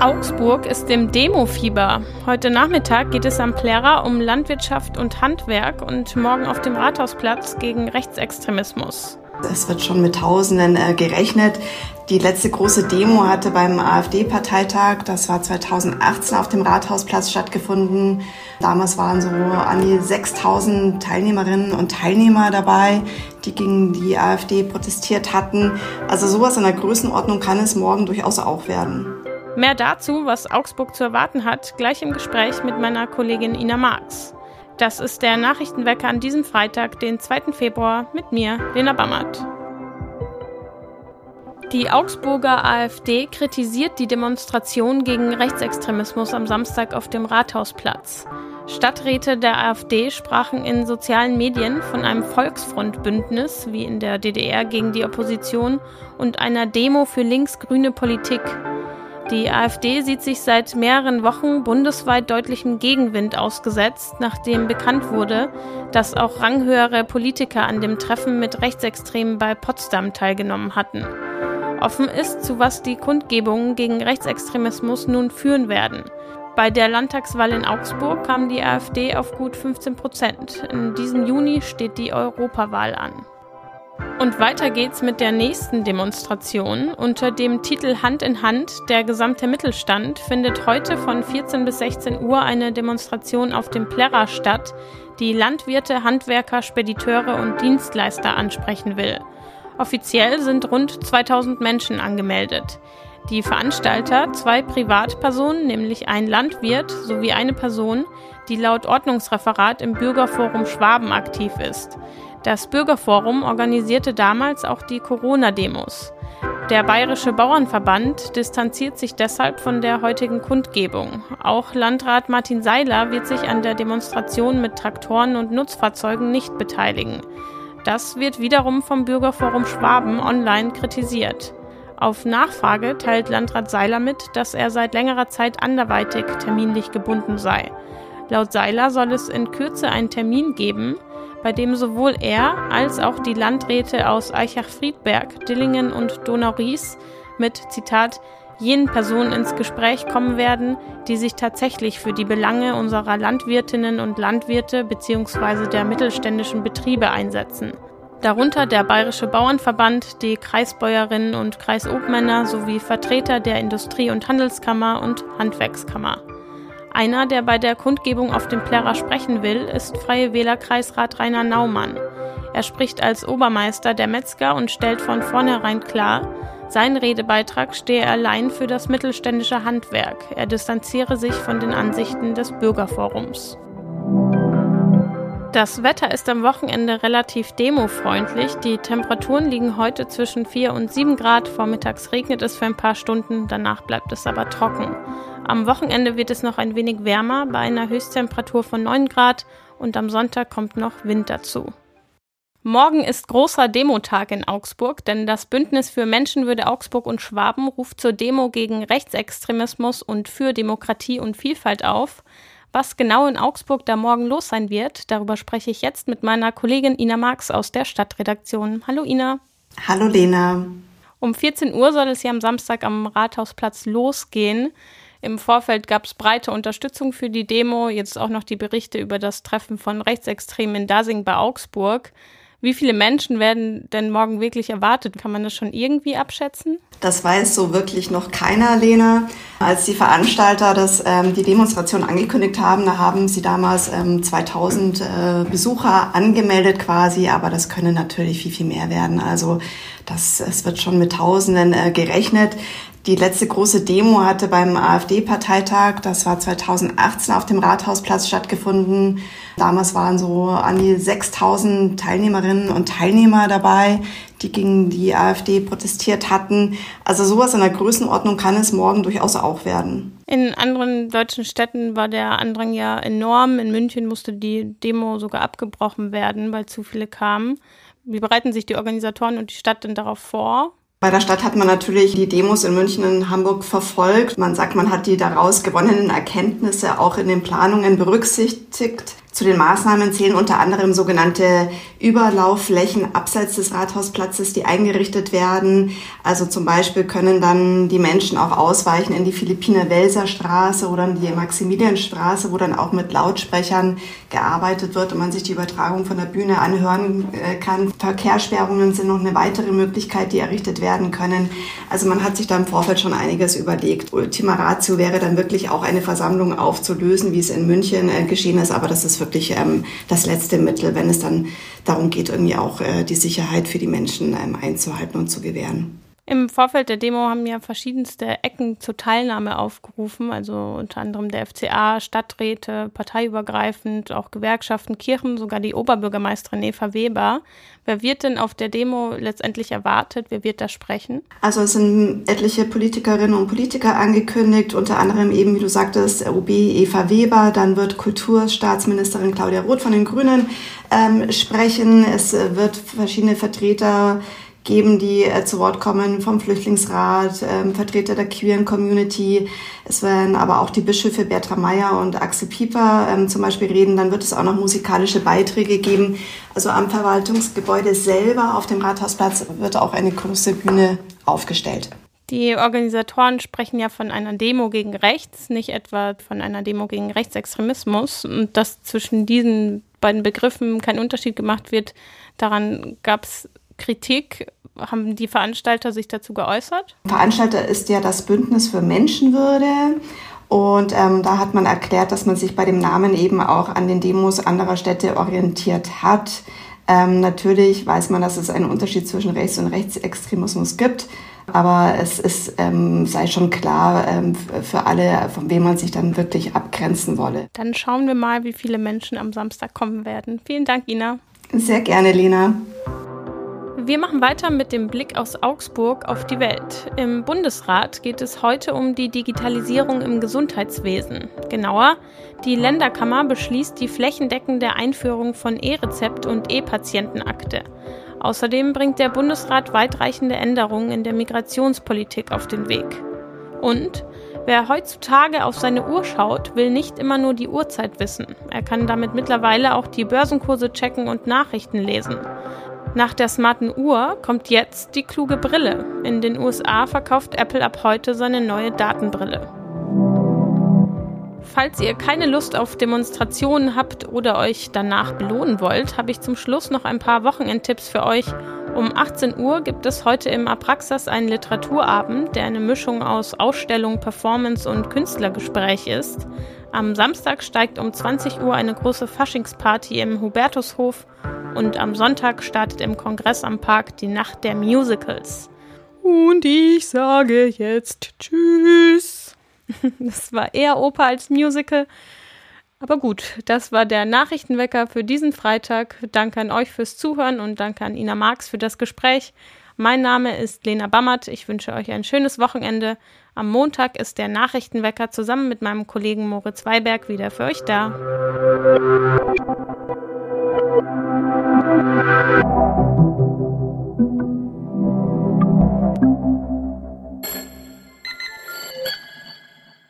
Augsburg ist im Demofieber. Heute Nachmittag geht es am Plärrer um Landwirtschaft und Handwerk und morgen auf dem Rathausplatz gegen Rechtsextremismus. Es wird schon mit Tausenden äh, gerechnet. Die letzte große Demo hatte beim AfD-Parteitag, das war 2018 auf dem Rathausplatz stattgefunden. Damals waren so an die 6000 Teilnehmerinnen und Teilnehmer dabei, die gegen die AfD protestiert hatten. Also sowas in der Größenordnung kann es morgen durchaus auch werden. Mehr dazu, was Augsburg zu erwarten hat, gleich im Gespräch mit meiner Kollegin Ina Marx. Das ist der Nachrichtenwecker an diesem Freitag, den 2. Februar, mit mir, Lena Bammert. Die Augsburger AfD kritisiert die Demonstration gegen Rechtsextremismus am Samstag auf dem Rathausplatz. Stadträte der AfD sprachen in sozialen Medien von einem Volksfrontbündnis, wie in der DDR, gegen die Opposition und einer Demo für linksgrüne Politik. Die AfD sieht sich seit mehreren Wochen bundesweit deutlichem Gegenwind ausgesetzt, nachdem bekannt wurde, dass auch ranghöhere Politiker an dem Treffen mit Rechtsextremen bei Potsdam teilgenommen hatten. Offen ist, zu was die Kundgebungen gegen Rechtsextremismus nun führen werden. Bei der Landtagswahl in Augsburg kam die AfD auf gut 15 Prozent. In diesem Juni steht die Europawahl an. Und weiter geht's mit der nächsten Demonstration. Unter dem Titel Hand in Hand, der gesamte Mittelstand, findet heute von 14 bis 16 Uhr eine Demonstration auf dem Plärrer statt, die Landwirte, Handwerker, Spediteure und Dienstleister ansprechen will. Offiziell sind rund 2000 Menschen angemeldet. Die Veranstalter, zwei Privatpersonen, nämlich ein Landwirt sowie eine Person, die laut Ordnungsreferat im Bürgerforum Schwaben aktiv ist. Das Bürgerforum organisierte damals auch die Corona-Demos. Der Bayerische Bauernverband distanziert sich deshalb von der heutigen Kundgebung. Auch Landrat Martin Seiler wird sich an der Demonstration mit Traktoren und Nutzfahrzeugen nicht beteiligen. Das wird wiederum vom Bürgerforum Schwaben online kritisiert. Auf Nachfrage teilt Landrat Seiler mit, dass er seit längerer Zeit anderweitig terminlich gebunden sei. Laut Seiler soll es in Kürze einen Termin geben, bei dem sowohl er als auch die Landräte aus Eichach-Friedberg, Dillingen und Donau-Ries mit, Zitat, jenen Personen ins Gespräch kommen werden, die sich tatsächlich für die Belange unserer Landwirtinnen und Landwirte bzw. der mittelständischen Betriebe einsetzen. Darunter der Bayerische Bauernverband, die Kreisbäuerinnen und Kreisobmänner sowie Vertreter der Industrie- und Handelskammer und Handwerkskammer. Einer, der bei der Kundgebung auf dem Plärrer sprechen will, ist Freie Wählerkreisrat Rainer Naumann. Er spricht als Obermeister der Metzger und stellt von vornherein klar, sein Redebeitrag stehe allein für das mittelständische Handwerk. Er distanziere sich von den Ansichten des Bürgerforums. Das Wetter ist am Wochenende relativ demofreundlich. Die Temperaturen liegen heute zwischen 4 und 7 Grad. Vormittags regnet es für ein paar Stunden, danach bleibt es aber trocken. Am Wochenende wird es noch ein wenig wärmer bei einer Höchsttemperatur von 9 Grad und am Sonntag kommt noch Wind dazu. Morgen ist großer Demotag in Augsburg, denn das Bündnis für Menschenwürde Augsburg und Schwaben ruft zur Demo gegen Rechtsextremismus und für Demokratie und Vielfalt auf. Was genau in Augsburg da morgen los sein wird, darüber spreche ich jetzt mit meiner Kollegin Ina Marx aus der Stadtredaktion. Hallo Ina. Hallo Lena. Um 14 Uhr soll es hier am Samstag am Rathausplatz losgehen. Im Vorfeld gab es breite Unterstützung für die Demo, jetzt auch noch die Berichte über das Treffen von Rechtsextremen in Dasing bei Augsburg. Wie viele Menschen werden denn morgen wirklich erwartet? Kann man das schon irgendwie abschätzen? Das weiß so wirklich noch keiner, Lena. Als die Veranstalter das, ähm, die Demonstration angekündigt haben, da haben sie damals ähm, 2000 äh, Besucher angemeldet quasi, aber das können natürlich viel, viel mehr werden. Also das, es wird schon mit Tausenden äh, gerechnet. Die letzte große Demo hatte beim AfD-Parteitag, das war 2018 auf dem Rathausplatz stattgefunden. Damals waren so an die 6000 Teilnehmerinnen und Teilnehmer dabei, die gegen die AfD protestiert hatten. Also sowas in der Größenordnung kann es morgen durchaus auch werden. In anderen deutschen Städten war der Andrang ja enorm. In München musste die Demo sogar abgebrochen werden, weil zu viele kamen. Wie bereiten sich die Organisatoren und die Stadt denn darauf vor? Bei der Stadt hat man natürlich die Demos in München und Hamburg verfolgt. Man sagt, man hat die daraus gewonnenen Erkenntnisse auch in den Planungen berücksichtigt. Zu den Maßnahmen zählen unter anderem sogenannte Überlaufflächen abseits des Rathausplatzes, die eingerichtet werden. Also zum Beispiel können dann die Menschen auch ausweichen in die Philippiner-Welser Straße oder in die Maximilianstraße, wo dann auch mit Lautsprechern gearbeitet wird und man sich die Übertragung von der Bühne anhören äh, kann. Verkehrssperrungen sind noch eine weitere Möglichkeit, die errichtet werden können. Also man hat sich da im Vorfeld schon einiges überlegt. Ultima Ratio wäre dann wirklich auch eine Versammlung aufzulösen, wie es in München äh, geschehen ist, aber das ist wirklich ähm, das letzte Mittel, wenn es dann darum geht, irgendwie auch äh, die Sicherheit für die Menschen ähm, einzuhalten und zu gewähren. Im Vorfeld der Demo haben ja verschiedenste Ecken zur Teilnahme aufgerufen, also unter anderem der FCA, Stadträte, parteiübergreifend, auch Gewerkschaften, Kirchen, sogar die Oberbürgermeisterin Eva Weber. Wer wird denn auf der Demo letztendlich erwartet? Wer wird da sprechen? Also es sind etliche Politikerinnen und Politiker angekündigt, unter anderem eben, wie du sagtest, OB Eva Weber, dann wird Kulturstaatsministerin Claudia Roth von den Grünen ähm, sprechen. Es wird verschiedene Vertreter geben, die äh, zu Wort kommen vom Flüchtlingsrat, ähm, Vertreter der queeren Community. Es werden aber auch die Bischöfe Bertram Meyer und Axel Pieper ähm, zum Beispiel reden. Dann wird es auch noch musikalische Beiträge geben. Also am Verwaltungsgebäude selber auf dem Rathausplatz wird auch eine große Bühne aufgestellt. Die Organisatoren sprechen ja von einer Demo gegen rechts, nicht etwa von einer Demo gegen Rechtsextremismus. Und dass zwischen diesen beiden Begriffen kein Unterschied gemacht wird, daran gab es Kritik. Haben die Veranstalter sich dazu geäußert? Veranstalter ist ja das Bündnis für Menschenwürde. Und ähm, da hat man erklärt, dass man sich bei dem Namen eben auch an den Demos anderer Städte orientiert hat. Ähm, natürlich weiß man, dass es einen Unterschied zwischen Rechts- und Rechtsextremismus gibt. Aber es ist, ähm, sei schon klar ähm, für alle, von wem man sich dann wirklich abgrenzen wolle. Dann schauen wir mal, wie viele Menschen am Samstag kommen werden. Vielen Dank, Ina. Sehr gerne, Lena. Wir machen weiter mit dem Blick aus Augsburg auf die Welt. Im Bundesrat geht es heute um die Digitalisierung im Gesundheitswesen. Genauer, die Länderkammer beschließt die flächendeckende Einführung von E-Rezept und E-Patientenakte. Außerdem bringt der Bundesrat weitreichende Änderungen in der Migrationspolitik auf den Weg. Und wer heutzutage auf seine Uhr schaut, will nicht immer nur die Uhrzeit wissen. Er kann damit mittlerweile auch die Börsenkurse checken und Nachrichten lesen. Nach der smarten Uhr kommt jetzt die kluge Brille. In den USA verkauft Apple ab heute seine neue Datenbrille. Falls ihr keine Lust auf Demonstrationen habt oder euch danach belohnen wollt, habe ich zum Schluss noch ein paar Wochenendtipps für euch. Um 18 Uhr gibt es heute im Apraxas einen Literaturabend, der eine Mischung aus Ausstellung, Performance und Künstlergespräch ist. Am Samstag steigt um 20 Uhr eine große Faschingsparty im Hubertushof und am Sonntag startet im Kongress am Park die Nacht der Musicals. Und ich sage jetzt Tschüss. Das war eher Oper als Musical. Aber gut, das war der Nachrichtenwecker für diesen Freitag. Danke an euch fürs Zuhören und danke an Ina Marx für das Gespräch. Mein Name ist Lena Bammert. Ich wünsche euch ein schönes Wochenende. Am Montag ist der Nachrichtenwecker zusammen mit meinem Kollegen Moritz Weiberg wieder für euch da.